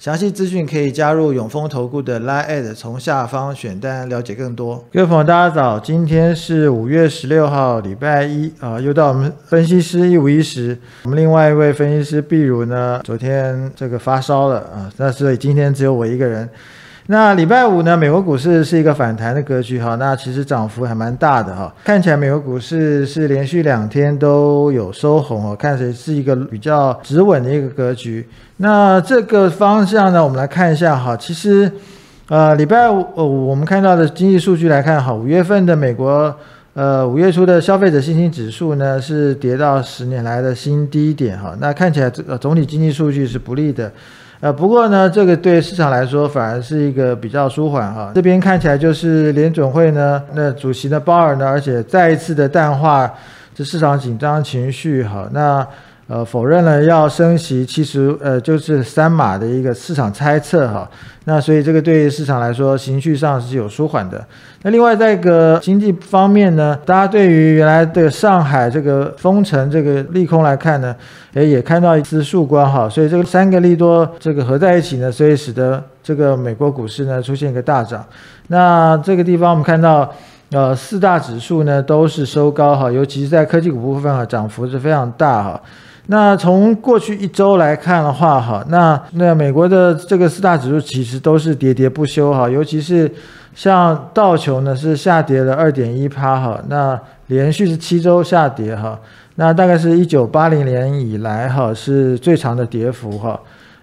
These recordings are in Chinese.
详细资讯可以加入永丰投顾的 Line，从下方选单了解更多。各位朋友，大家早，今天是五月十六号，礼拜一啊，又到我们分析师一五一十。我们另外一位分析师碧如呢，昨天这个发烧了啊，那所以今天只有我一个人。那礼拜五呢，美国股市是一个反弹的格局哈，那其实涨幅还蛮大的哈，看起来美国股市是连续两天都有收红哦，看起来是一个比较止稳的一个格局。那这个方向呢，我们来看一下哈，其实呃礼拜五呃我们看到的经济数据来看哈，五月份的美国呃五月初的消费者信心指数呢是跌到十年来的新低点哈，那看起来这个总体经济数据是不利的。呃，不过呢，这个对市场来说反而是一个比较舒缓哈。这边看起来就是联准会呢，那主席的鲍尔呢，而且再一次的淡化这市场紧张情绪哈。那。呃，否认了要升息，其实呃就是三码的一个市场猜测哈。那所以这个对于市场来说，情绪上是有舒缓的。那另外在一个经济方面呢，大家对于原来的上海这个封城这个利空来看呢，诶也看到一丝曙光哈。所以这个三个利多这个合在一起呢，所以使得这个美国股市呢出现一个大涨。那这个地方我们看到，呃四大指数呢都是收高哈，尤其是在科技股部分啊，涨幅是非常大哈。那从过去一周来看的话，哈，那那美国的这个四大指数其实都是喋喋不休，哈，尤其是像道琼呢是下跌了二点一趴，哈，那连续是七周下跌，哈，那大概是一九八零年以来，哈，是最长的跌幅，哈。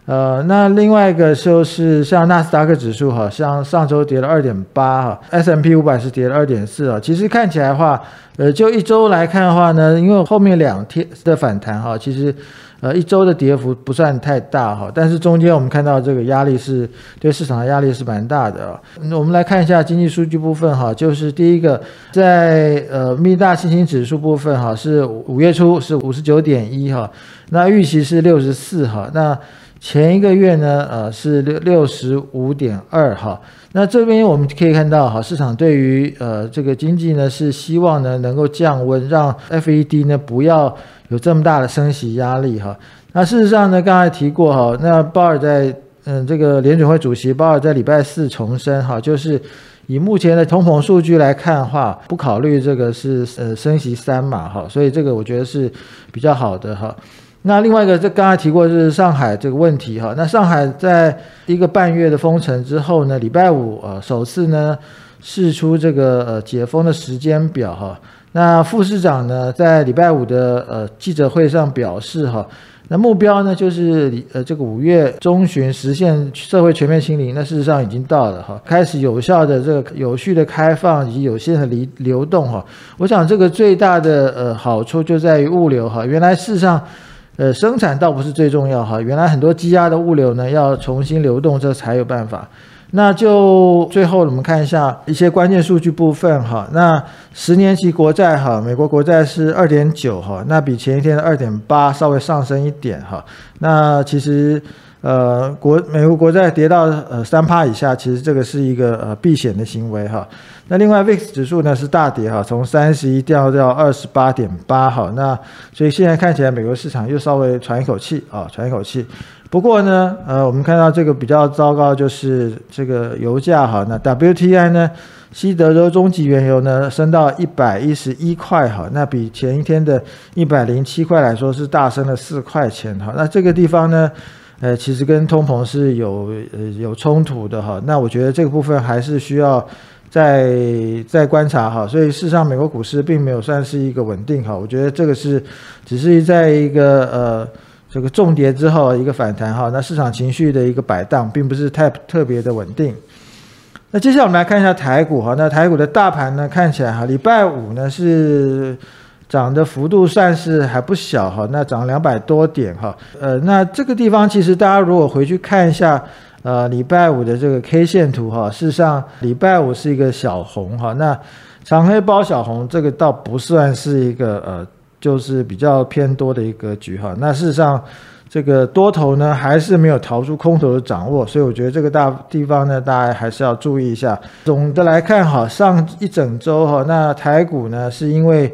呃，那另外一个就是像纳斯达克指数哈，像上周跌了二点八哈，S M P 五百是跌了二点四啊。其实看起来的话，呃，就一周来看的话呢，因为后面两天的反弹哈，其实呃一周的跌幅不算太大哈，但是中间我们看到这个压力是对市场的压力是蛮大的啊。我们来看一下经济数据部分哈，就是第一个在呃密大信心指数部分哈，是五月初是五十九点一哈，那预期是六十四哈，那。前一个月呢，呃，是六六十五点二哈。那这边我们可以看到，哈，市场对于呃这个经济呢是希望呢能够降温，让 FED 呢不要有这么大的升息压力哈。那事实上呢，刚才提过哈，那鲍尔在嗯这个联准会主席鲍尔在礼拜四重申哈，就是以目前的通膨数据来看的话，不考虑这个是呃升息三码哈，所以这个我觉得是比较好的哈。那另外一个，这刚才提过是上海这个问题哈。那上海在一个半月的封城之后呢，礼拜五呃首次呢试出这个呃解封的时间表哈。那副市长呢在礼拜五的呃记者会上表示哈，那目标呢就是呃这个五月中旬实现社会全面清零，那事实上已经到了哈，开始有效的这个有序的开放以及有限的流流动哈。我想这个最大的呃好处就在于物流哈，原来事实上。呃，生产倒不是最重要哈，原来很多积压的物流呢要重新流动，这才有办法。那就最后我们看一下一些关键数据部分哈。那十年期国债哈，美国国债是二点九哈，那比前一天的二点八稍微上升一点哈。那其实。呃，国美国国债跌到呃三趴以下，其实这个是一个呃避险的行为哈。那另外 VIX 指数呢是大跌哈，从三十一掉到二十八点八哈。那所以现在看起来美国市场又稍微喘一口气啊，喘一口气。不过呢，呃，我们看到这个比较糟糕就是这个油价哈，那 WTI 呢，西德州中级原油呢升到一百一十一块哈，那比前一天的一百零七块来说是大升了四块钱哈。那这个地方呢？呃，其实跟通膨是有呃有冲突的哈，那我觉得这个部分还是需要在在观察哈。所以事实上，美国股市并没有算是一个稳定哈，我觉得这个是只是在一个呃这个重跌之后一个反弹哈，那市场情绪的一个摆荡，并不是太特别的稳定。那接下来我们来看一下台股哈，那台股的大盘呢，看起来哈，礼拜五呢是。涨的幅度算是还不小哈，那涨两百多点哈，呃，那这个地方其实大家如果回去看一下，呃，礼拜五的这个 K 线图哈，事实上礼拜五是一个小红哈，那长黑包小红这个倒不算是一个呃就是比较偏多的一个格局哈。那事实上，这个多头呢还是没有逃出空头的掌握，所以我觉得这个大地方呢，大家还是要注意一下。总的来看哈，上一整周哈，那台股呢是因为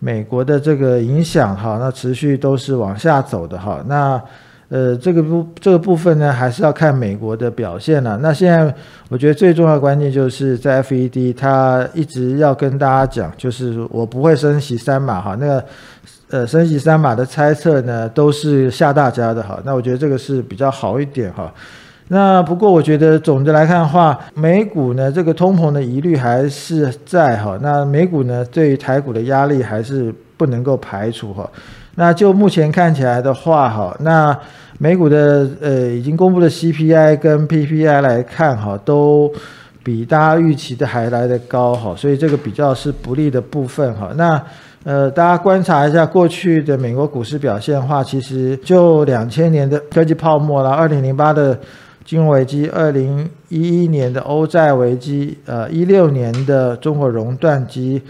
美国的这个影响哈，那持续都是往下走的哈。那呃，这个部这个部分呢，还是要看美国的表现了。那现在我觉得最重要的关键就是在 FED，它一直要跟大家讲，就是我不会升息三码哈。那个呃，升息三码的猜测呢，都是吓大家的哈。那我觉得这个是比较好一点哈。那不过我觉得总的来看的话，美股呢这个通膨的疑虑还是在哈。那美股呢对于台股的压力还是不能够排除哈。那就目前看起来的话哈，那美股的呃已经公布的 CPI 跟 PPI 来看哈，都比大家预期的还来得高哈，所以这个比较是不利的部分哈。那呃大家观察一下过去的美国股市表现的话，其实就两千年的科技泡沫啦，二零零八的金融危机，二零一一年的欧债危机，呃一六年的中国熔断机，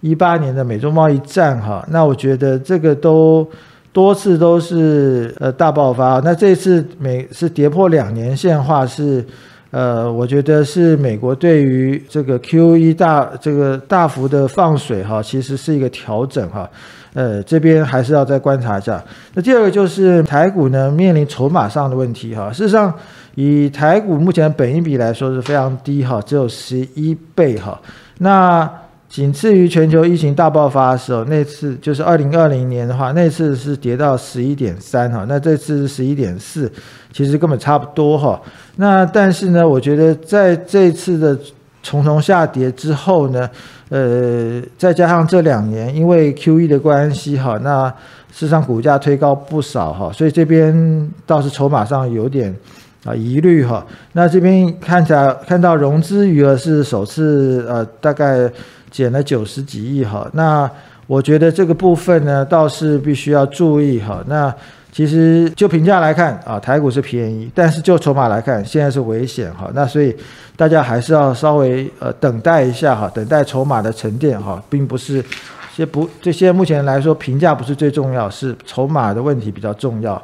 一八年的美中贸易战哈，那我觉得这个都。多次都是呃大爆发，那这次美是跌破两年线话是，呃，我觉得是美国对于这个 Q E 大这个大幅的放水哈，其实是一个调整哈，呃，这边还是要再观察一下。那第二个就是台股呢面临筹码上的问题哈，事实上以台股目前本益比来说是非常低哈，只有十一倍哈，那。仅次于全球疫情大爆发的时候，那次就是二零二零年的话，那次是跌到十一点三哈，那这次是十一点四，其实根本差不多哈。那但是呢，我觉得在这次的重重下跌之后呢，呃，再加上这两年因为 Q E 的关系哈，那市场股价推高不少哈，所以这边倒是筹码上有点啊疑虑哈。那这边看起来看到融资余额是首次呃大概。减了九十几亿哈，那我觉得这个部分呢，倒是必须要注意哈。那其实就评价来看啊，台股是便宜，但是就筹码来看，现在是危险哈。那所以大家还是要稍微呃等待一下哈，等待筹码的沉淀哈，并不是，这不这些目前来说评价不是最重要，是筹码的问题比较重要。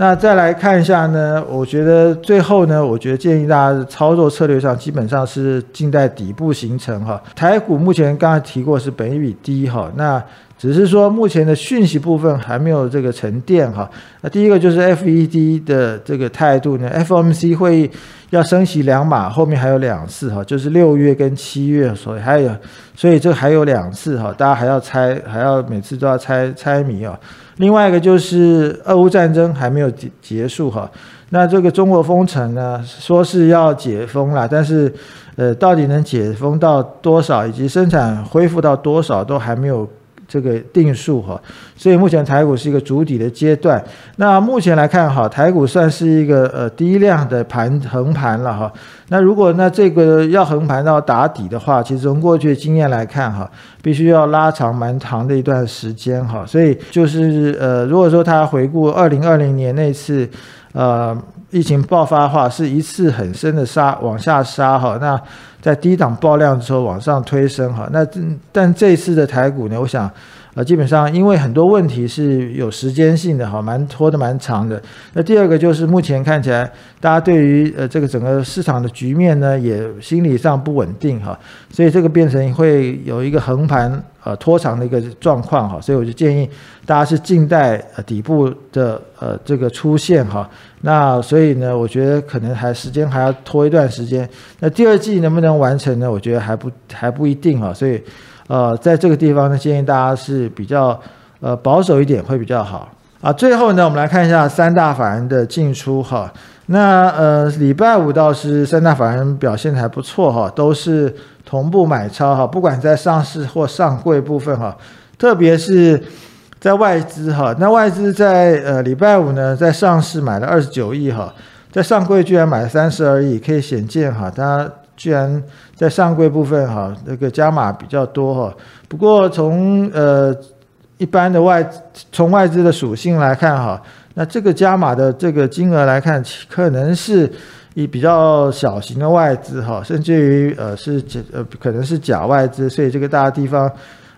那再来看一下呢？我觉得最后呢，我觉得建议大家操作策略上基本上是静待底部形成哈。台股目前刚才提过是本益比低哈，那只是说目前的讯息部分还没有这个沉淀哈。那第一个就是 FED 的这个态度呢，FOMC 会议要升息两码，后面还有两次哈，就是六月跟七月，所以还有，所以这还有两次哈，大家还要猜，还要每次都要猜猜谜啊。另外一个就是俄乌战争还没有结结束哈，那这个中国封城呢，说是要解封了，但是，呃，到底能解封到多少，以及生产恢复到多少，都还没有。这个定数哈，所以目前台股是一个主底的阶段。那目前来看哈，台股算是一个呃低量的盘横盘了哈。那如果那这个要横盘到打底的话，其实从过去的经验来看哈，必须要拉长蛮长的一段时间哈。所以就是呃，如果说他回顾二零二零年那次呃疫情爆发的话，是一次很深的杀往下杀哈，那。在低档爆量之后往上推升哈，那但这次的台股呢，我想，呃，基本上因为很多问题是有时间性的哈，蛮拖得蛮长的。那第二个就是目前看起来，大家对于呃这个整个市场的局面呢，也心理上不稳定哈，所以这个变成会有一个横盘。呃，拖长的一个状况哈，所以我就建议大家是静待底部的呃这个出现哈。那所以呢，我觉得可能还时间还要拖一段时间。那第二季能不能完成呢？我觉得还不还不一定哈。所以呃，在这个地方呢，建议大家是比较呃保守一点会比较好啊。最后呢，我们来看一下三大法人的进出哈。那呃，礼拜五倒是三大法人表现还不错哈，都是。同步买超哈，不管在上市或上柜部分哈，特别是在外资哈，那外资在呃礼拜五呢，在上市买了二十九亿哈，在上柜居然买了三十二亿，可以显见哈，它居然在上柜部分哈，那个加码比较多哈。不过从呃一般的外从外资的属性来看哈，那这个加码的这个金额来看，可能是。以比较小型的外资哈，甚至于呃是假呃可能是假外资，所以这个大家地方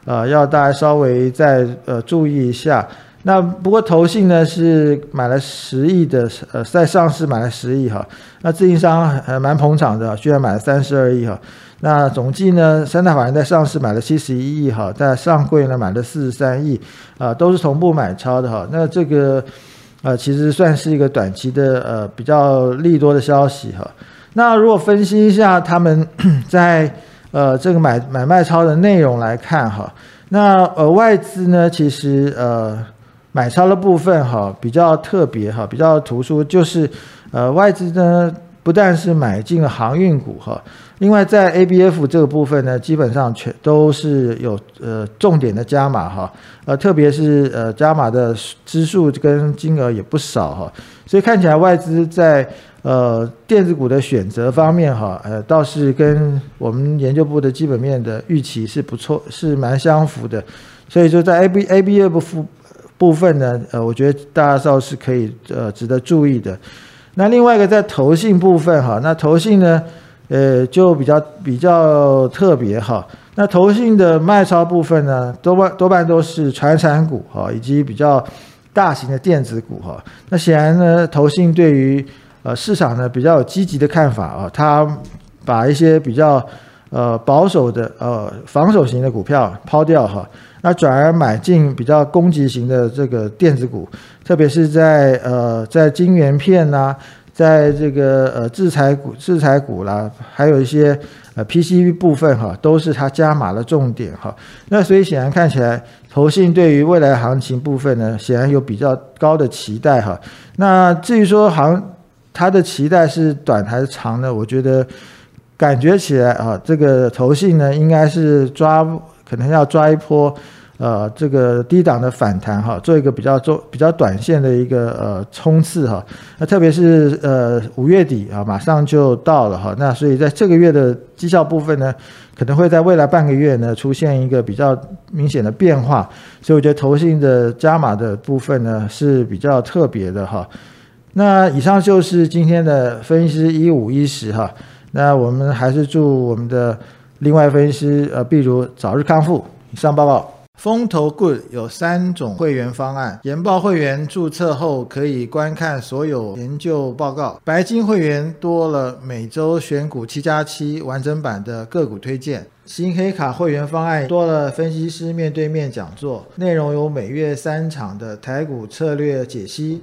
呃，要大家稍微再呃注意一下。那不过投信呢是买了十亿的，呃，在上市买了十亿哈。那自营商还蛮捧场的，居然买了三十二亿哈。那总计呢，三大法人在上市买了七十一亿哈，在上柜呢买了四十三亿，啊，都是同步买超的哈。那这个呃，其实算是一个短期的呃比较利多的消息哈。那如果分析一下他们 在呃这个买买卖超的内容来看哈，那呃外资呢其实呃。买超的部分哈比较特别哈，比较突出，就是呃外资呢不但是买进了航运股哈，另外在 ABF 这个部分呢，基本上全都是有呃重点的加码哈，呃特别是呃加码的支数跟金额也不少哈，所以看起来外资在呃电子股的选择方面哈，呃倒是跟我们研究部的基本面的预期是不错，是蛮相符的，所以就在 AB ABF。部分呢，呃，我觉得大家倒是可以呃值得注意的。那另外一个在投信部分哈，那投信呢，呃，就比较比较特别哈。那投信的卖超部分呢，多半多半都是传产股哈，以及比较大型的电子股哈。那显然呢，投信对于呃市场呢比较有积极的看法啊，它把一些比较呃保守的呃防守型的股票抛掉哈。那转而买进比较攻击型的这个电子股，特别是在呃在晶圆片呐，在这个呃制裁股、制裁股啦，还有一些呃 PCB 部分哈，都是它加码的重点哈。那所以显然看起来，投信对于未来行情部分呢，显然有比较高的期待哈。那至于说行它的期待是短还是长呢？我觉得感觉起来啊，这个投信呢应该是抓。可能要抓一波，呃，这个低档的反弹哈，做一个比较做比较短线的一个呃冲刺哈。那特别是呃五月底啊，马上就到了哈。那所以在这个月的绩效部分呢，可能会在未来半个月呢出现一个比较明显的变化。所以我觉得投信的加码的部分呢是比较特别的哈。那以上就是今天的分析一五一十哈。那我们还是祝我们的。另外分析师呃，比如早日康复。以上报告，风投 Good 有三种会员方案。研报会员注册后可以观看所有研究报告。白金会员多了每周选股七加七完整版的个股推荐。新黑卡会员方案多了分析师面对面讲座，内容有每月三场的台股策略解析。